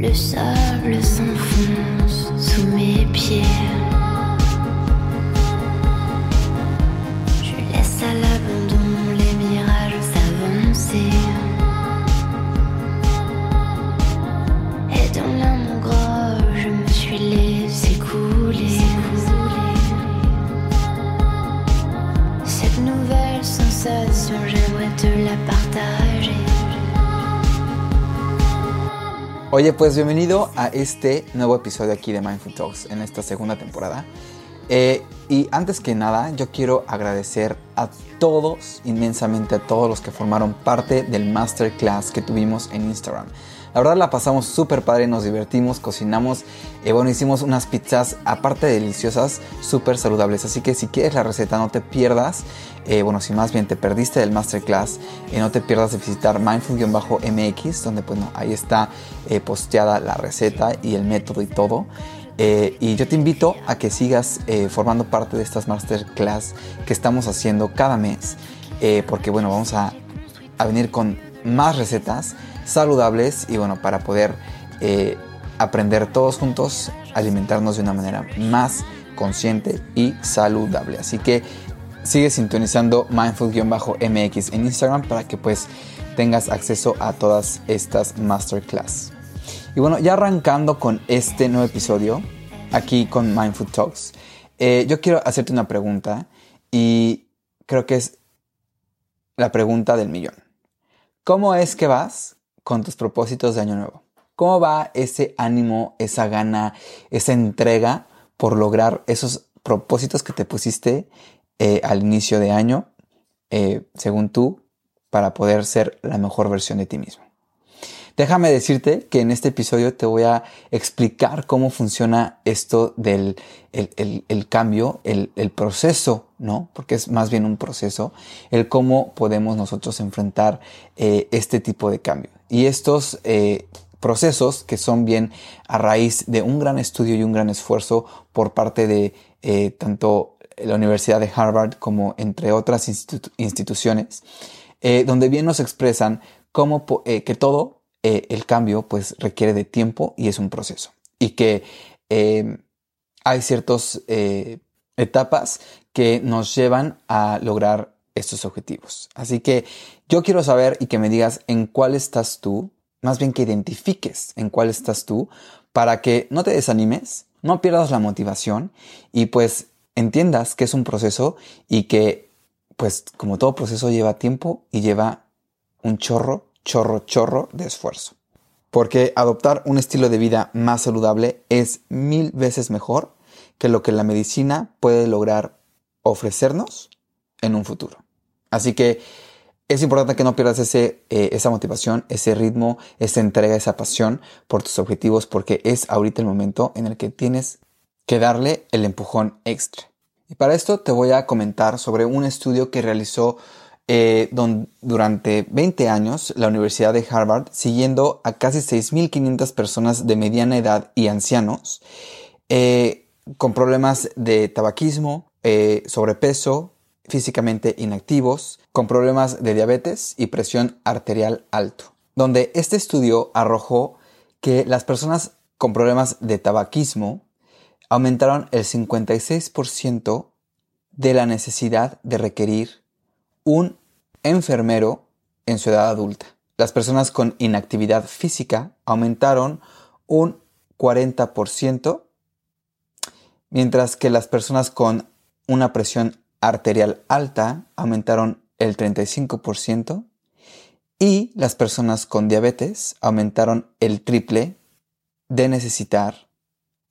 Le sable s'enfonce sous mes pieds. Oye, pues bienvenido a este nuevo episodio aquí de Mindful Talks en esta segunda temporada. Eh, y antes que nada, yo quiero agradecer a todos, inmensamente a todos los que formaron parte del masterclass que tuvimos en Instagram. La verdad la pasamos súper padre, nos divertimos, cocinamos, eh, bueno, hicimos unas pizzas aparte de deliciosas, súper saludables. Así que si quieres la receta, no te pierdas. Eh, bueno, si más bien te perdiste del masterclass, eh, no te pierdas de visitar mindful-mx, donde pues no, ahí está eh, posteada la receta y el método y todo. Y yo te invito a que sigas formando parte de estas masterclass que estamos haciendo cada mes, porque bueno, vamos a, a venir con más recetas saludables y bueno, para poder eh, aprender todos juntos, alimentarnos de una manera más consciente y saludable. Así que sigue sintonizando mindful-mx en Instagram para que pues tengas acceso a todas estas masterclass. Y bueno, ya arrancando con este nuevo episodio, aquí con Mindful Talks, eh, yo quiero hacerte una pregunta y creo que es la pregunta del millón. ¿Cómo es que vas con tus propósitos de año nuevo? ¿Cómo va ese ánimo, esa gana, esa entrega por lograr esos propósitos que te pusiste eh, al inicio de año, eh, según tú, para poder ser la mejor versión de ti mismo? Déjame decirte que en este episodio te voy a explicar cómo funciona esto del el, cambio, el proceso, ¿no? Porque es más bien un proceso, el cómo podemos nosotros enfrentar eh, este tipo de cambio. Y estos eh, procesos que son bien a raíz de un gran estudio y un gran esfuerzo por parte de eh, tanto la Universidad de Harvard como entre otras institu- instituciones, donde bien nos expresan cómo que todo el cambio pues requiere de tiempo y es un proceso y que hay ciertas etapas que nos llevan a lograr estos objetivos. Así que yo quiero saber y que me digas en cuál estás tú, más bien que identifiques en cuál estás tú, para que no te desanimes, no pierdas la motivación y pues entiendas que es un proceso y que pues como todo proceso lleva tiempo y lleva un chorro, chorro, chorro de esfuerzo. Porque adoptar un estilo de vida más saludable es mil veces mejor que lo que la medicina puede lograr ofrecernos en un futuro. Así que es importante que no pierdas ese, eh, esa motivación, ese ritmo, esa entrega, esa pasión por tus objetivos, porque es ahorita el momento en el que tienes que darle el empujón extra. Y para esto te voy a comentar sobre un estudio que realizó eh, don- durante 20 años la Universidad de Harvard, siguiendo a casi 6.500 personas de mediana edad y ancianos eh, con problemas de tabaquismo, eh, sobrepeso, físicamente inactivos, con problemas de diabetes y presión arterial alto, donde este estudio arrojó que las personas con problemas de tabaquismo aumentaron el 56% de la necesidad de requerir un enfermero en su edad adulta. Las personas con inactividad física aumentaron un 40%, mientras que las personas con una presión arterial alta aumentaron el 35% y las personas con diabetes aumentaron el triple de necesitar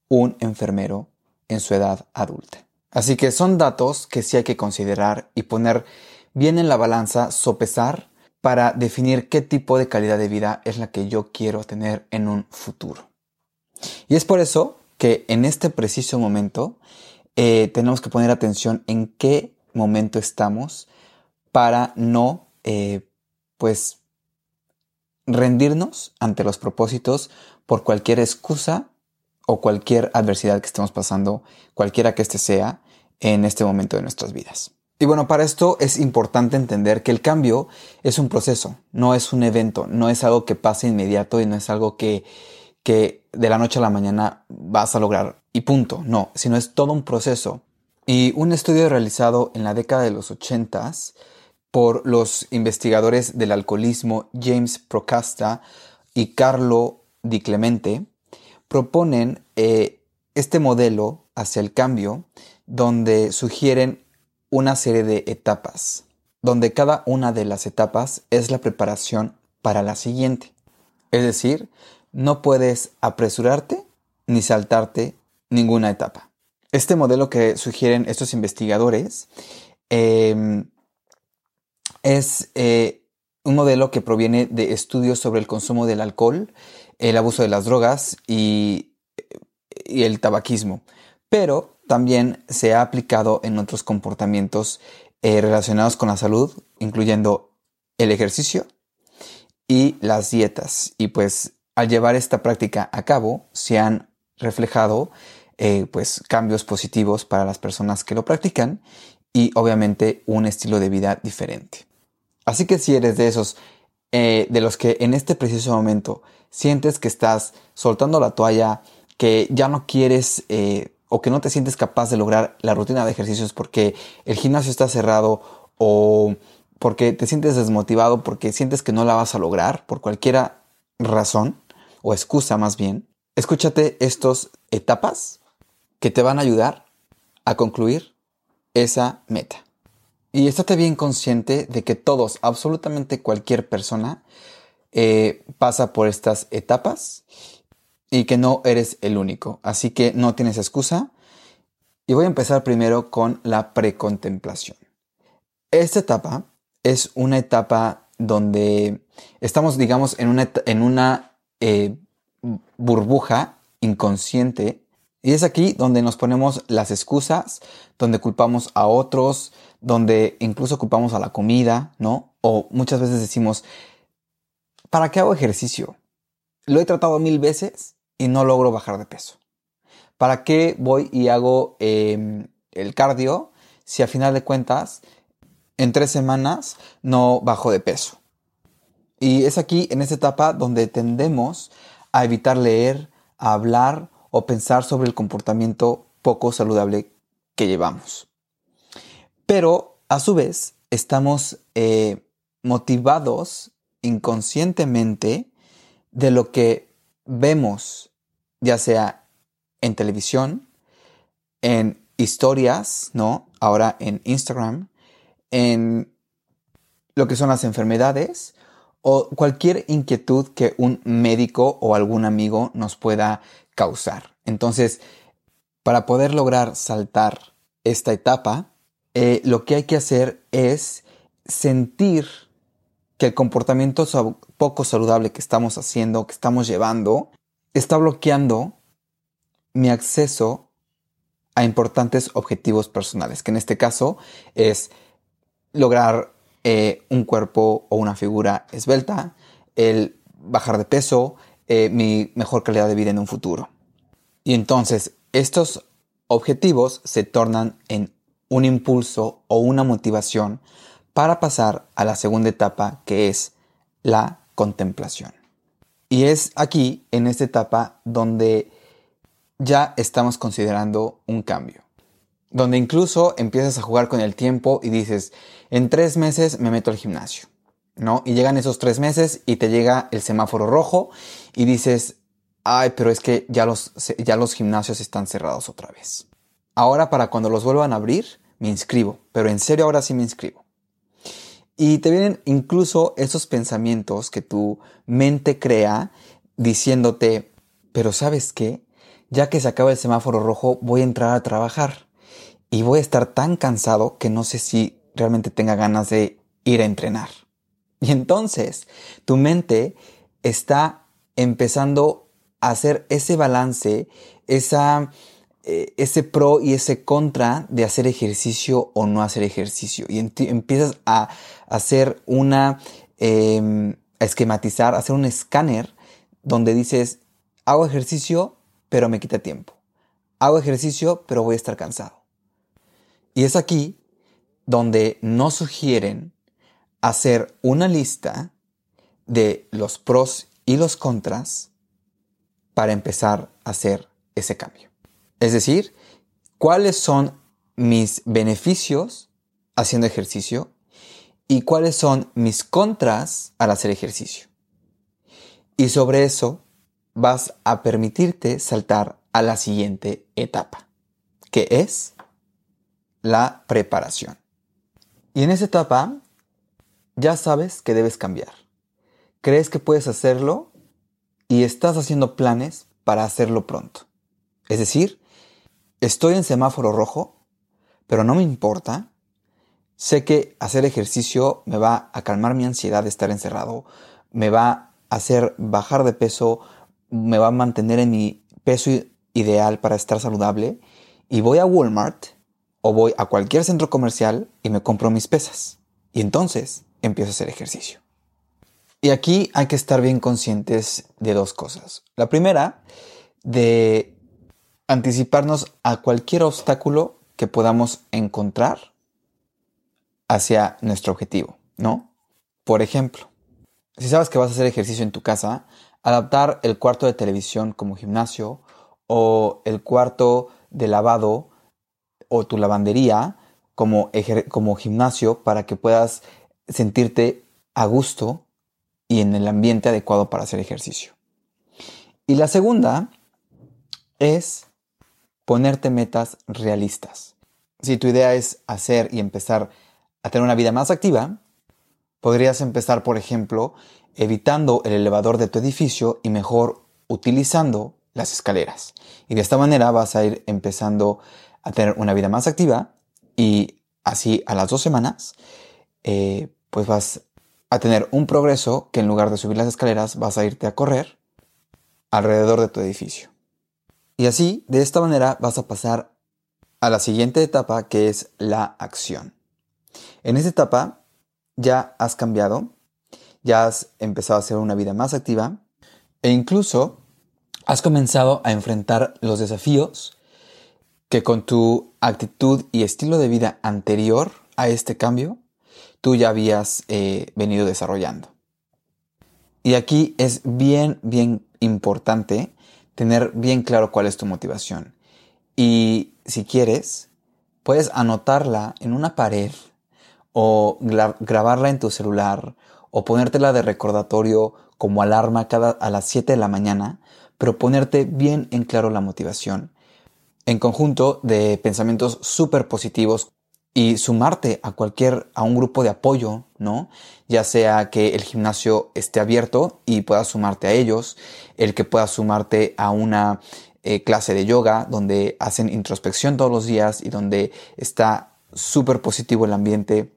un enfermero en su edad adulta. Así que son datos que sí hay que considerar y poner bien en la balanza, sopesar para definir qué tipo de calidad de vida es la que yo quiero tener en un futuro. Y es por eso que en este preciso momento eh, tenemos que poner atención en qué momento estamos para no, eh, pues, rendirnos ante los propósitos por cualquier excusa o cualquier adversidad que estemos pasando, cualquiera que éste sea, en este momento de nuestras vidas. Y bueno, para esto es importante entender que el cambio es un proceso, no es un evento, no es algo que pase inmediato y no es algo que, que de la noche a la mañana vas a lograr y punto, no, sino es todo un proceso. Y un estudio realizado en la década de los 80 por los investigadores del alcoholismo James Procasta y Carlo Di Clemente proponen eh, este modelo hacia el cambio donde sugieren una serie de etapas, donde cada una de las etapas es la preparación para la siguiente. Es decir, no puedes apresurarte ni saltarte ninguna etapa. Este modelo que sugieren estos investigadores em, es eh, un modelo que proviene de estudios sobre el consumo del alcohol, el abuso de las drogas y, el tabaquismo, pero también se ha aplicado en otros comportamientos eh, relacionados con la salud, incluyendo el ejercicio y las dietas. Y pues al llevar esta práctica a cabo, se han reflejado eh, pues cambios positivos para las personas que lo practican y obviamente un estilo de vida diferente. Así que si eres de esos, eh, de los que en este preciso momento sientes que estás soltando la toalla, que ya no quieres eh, o que no te sientes capaz de lograr la rutina de ejercicios porque el gimnasio está cerrado o porque te sientes desmotivado porque sientes que no la vas a lograr por cualquier razón o excusa más bien, escúchate estas etapas que te van a ayudar a concluir esa meta. Y estate bien consciente de que todos, absolutamente cualquier persona, eh, pasa por estas etapas y que no eres el único. Así que no tienes excusa. Y voy a empezar primero con la precontemplación. Esta etapa es una etapa donde estamos, digamos, en una, en una eh, burbuja inconsciente y es aquí donde nos ponemos las excusas, donde culpamos a otros, donde incluso culpamos a la comida, ¿no? O muchas veces decimos, ¿para qué hago ejercicio? Lo he tratado mil veces y no logro bajar de peso. ¿Para qué voy y hago em, el cardio si a final de cuentas en tres semanas no bajo de peso? Y es aquí, en esta etapa, donde tendemos a evitar leer, a hablar o pensar sobre el comportamiento poco saludable que llevamos. Pero a su vez estamos eh, motivados inconscientemente de lo que vemos, ya sea en televisión, en historias, ¿no? Ahora en Instagram, en lo que son las enfermedades o cualquier inquietud que un médico o algún amigo nos pueda causar. Entonces, para poder lograr saltar esta etapa, eh, lo que hay que hacer es sentir que el comportamiento poco saludable que estamos haciendo, que estamos llevando, está bloqueando mi acceso a importantes objetivos personales, que en este caso es lograr eh, un cuerpo o una figura esbelta, el bajar de peso, eh, mi mejor calidad de vida en un futuro. Y entonces estos objetivos se tornan en un impulso o una motivación para pasar a la segunda etapa que es la contemplación. Y es aquí, en esta etapa, donde ya estamos considerando un cambio. Donde incluso empiezas a jugar con el tiempo y dices, en tres meses me meto al gimnasio. ¿No? Y llegan esos tres meses y te llega el semáforo rojo y dices, ay, pero es que ya los, ya los gimnasios están cerrados otra vez. Ahora para cuando los vuelvan a abrir, me inscribo, pero en serio ahora sí me inscribo. Y te vienen incluso esos pensamientos que tu mente crea diciéndote, pero sabes qué, ya que se acaba el semáforo rojo, voy a entrar a trabajar y voy a estar tan cansado que no sé si realmente tenga ganas de ir a entrenar. Y entonces tu mente está empezando a hacer ese balance, esa, eh, ese pro y ese contra de hacer ejercicio o no hacer ejercicio. Y empiezas a hacer una, em, esquematizar, a hacer un escáner donde dices, hago ejercicio, pero me quita tiempo. Hago ejercicio, pero voy a estar cansado. Y es aquí donde nos sugieren hacer una lista de los pros y los contras para empezar a hacer ese cambio. Es decir, cuáles son mis beneficios haciendo ejercicio y cuáles son mis contras al hacer ejercicio. Y sobre eso vas a permitirte saltar a la siguiente etapa, que es la preparación. Y en esa etapa ya sabes que debes cambiar. Crees que puedes hacerlo y estás haciendo planes para hacerlo pronto. Es decir, estoy en semáforo rojo, pero no me importa. Sé que hacer ejercicio me va a calmar mi ansiedad de estar encerrado, me va a hacer bajar de peso, me va a mantener en mi peso ideal para estar saludable y voy a Walmart o voy a cualquier centro comercial y me compro mis pesas. Y entonces empiezo a hacer ejercicio. Y aquí hay que estar bien conscientes de dos cosas. La primera, de anticiparnos a cualquier obstáculo que podamos encontrar hacia nuestro objetivo, ¿no? Por ejemplo, si sabes que vas a hacer ejercicio en tu casa, adaptar el cuarto de televisión como gimnasio o el cuarto de lavado o tu lavandería como, como gimnasio para que puedas sentirte a gusto y en el ambiente adecuado para hacer ejercicio. Y la segunda es ponerte metas realistas. Si tu idea es hacer y empezar a tener una vida más activa, podrías empezar, por ejemplo, evitando el elevador de tu edificio y mejor utilizando las escaleras. Y de esta manera vas a ir empezando a tener una vida más activa y así a las dos semanas eh, pues vas a tener un progreso que en lugar de subir las escaleras vas a irte a correr alrededor de tu edificio. Y así, de esta manera, vas a pasar a la siguiente etapa que es la acción. En esta etapa ya has cambiado, ya has empezado a hacer una vida más activa e incluso has comenzado a enfrentar los desafíos que con tu actitud y estilo de vida anterior a este cambio tú ya habías eh, venido desarrollando. Y aquí es bien, bien importante tener bien claro cuál es tu motivación. Y si quieres, puedes anotarla en una pared o grabarla en tu celular o ponértela de recordatorio como alarma cada a las 7 de la mañana, pero ponerte bien en claro la motivación en conjunto de pensamientos súper positivos y sumarte a cualquier, a un grupo de apoyo, ¿no? Ya sea que el gimnasio esté abierto y puedas sumarte a ellos, el que puedas sumarte a una eh, clase de yoga donde hacen introspección todos los días y donde está súper positivo el ambiente.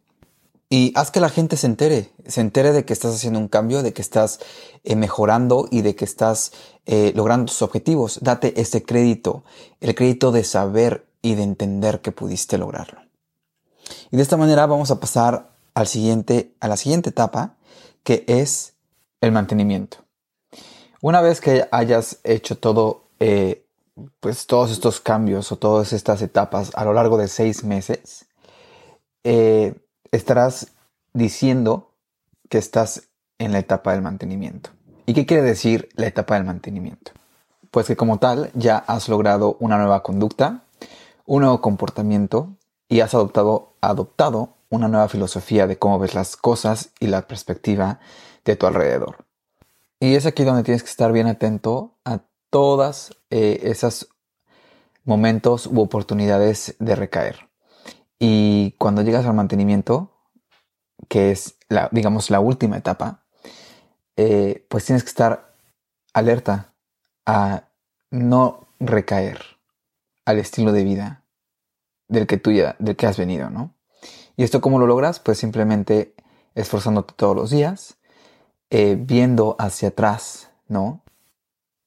Y haz que la gente se entere, se entere de que estás haciendo un cambio, de que estás eh, mejorando y de que estás eh, logrando tus objetivos. Date ese crédito, el crédito de saber y de entender que pudiste lograrlo. Y de esta manera vamos a pasar al siguiente, a la siguiente etapa, que es el mantenimiento. Una vez que hayas hecho todo, eh, pues todos estos cambios o todas estas etapas a lo largo de seis meses, eh, estarás diciendo que estás en la etapa del mantenimiento. ¿Y qué quiere decir la etapa del mantenimiento? Pues que como tal ya has logrado una nueva conducta, un nuevo comportamiento y has adoptado, adoptado una nueva filosofía de cómo ves las cosas y la perspectiva de tu alrededor. Y es aquí donde tienes que estar bien atento a todas eh, esos momentos u oportunidades de recaer. Y cuando llegas al mantenimiento, que es la, digamos, la última etapa, eh, pues tienes que estar alerta a no recaer al estilo de vida del que tú ya, del que has venido, ¿no? Y esto cómo lo logras? Pues simplemente esforzándote todos los días, eh, viendo hacia atrás, ¿no?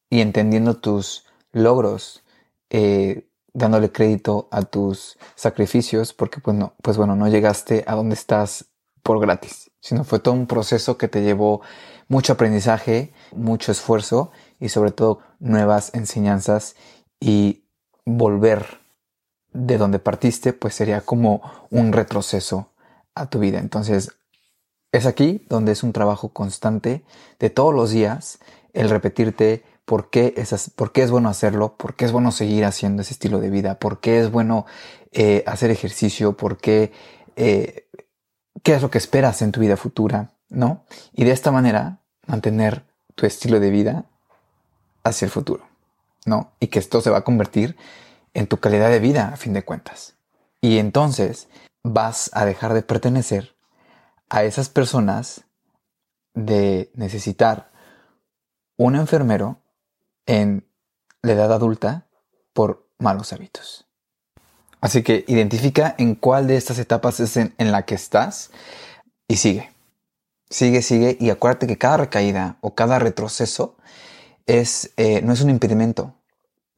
Y entendiendo tus logros, eh, dándole crédito a tus sacrificios, porque pues, no, pues bueno, no llegaste a donde estás por gratis, sino fue todo un proceso que te llevó mucho aprendizaje, mucho esfuerzo y sobre todo nuevas enseñanzas y volver de donde partiste, pues sería como un retroceso a tu vida. Entonces, es aquí donde es un trabajo constante de todos los días el repetirte por qué, es, por qué es bueno hacerlo, por qué es bueno seguir haciendo ese estilo de vida, por qué es bueno eh, hacer ejercicio, por qué, eh, qué es lo que esperas en tu vida futura, ¿no? Y de esta manera mantener tu estilo de vida hacia el futuro, ¿no? Y que esto se va a convertir en tu calidad de vida a fin de cuentas. Y entonces vas a dejar de pertenecer a esas personas de necesitar un enfermero en la edad adulta por malos hábitos. Así que identifica en cuál de estas etapas es en, la que estás y sigue. Sigue, sigue y acuérdate que cada recaída o cada retroceso es, eh, no es un impedimento,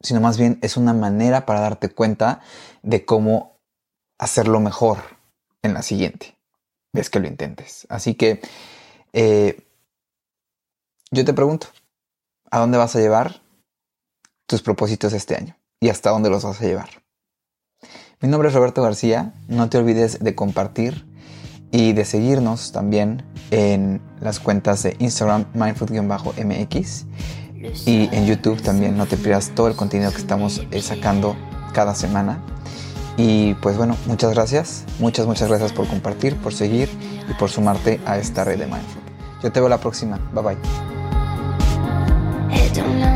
sino más bien es una manera para darte cuenta de cómo hacerlo mejor en la siguiente vez que lo intentes. Así que eh, yo te pregunto, ¿a dónde vas a llevar tus propósitos este año? ¿Y hasta dónde los vas a llevar? Mi nombre es Roberto García, no te olvides de compartir y de seguirnos también en las cuentas de Instagram mindfood-mx y en YouTube también no te pierdas todo el contenido que estamos eh, sacando cada semana. Y pues bueno, muchas gracias, muchas, muchas gracias por compartir, por seguir y por sumarte a esta red de Mindful. Yo te veo la próxima, bye bye. don't.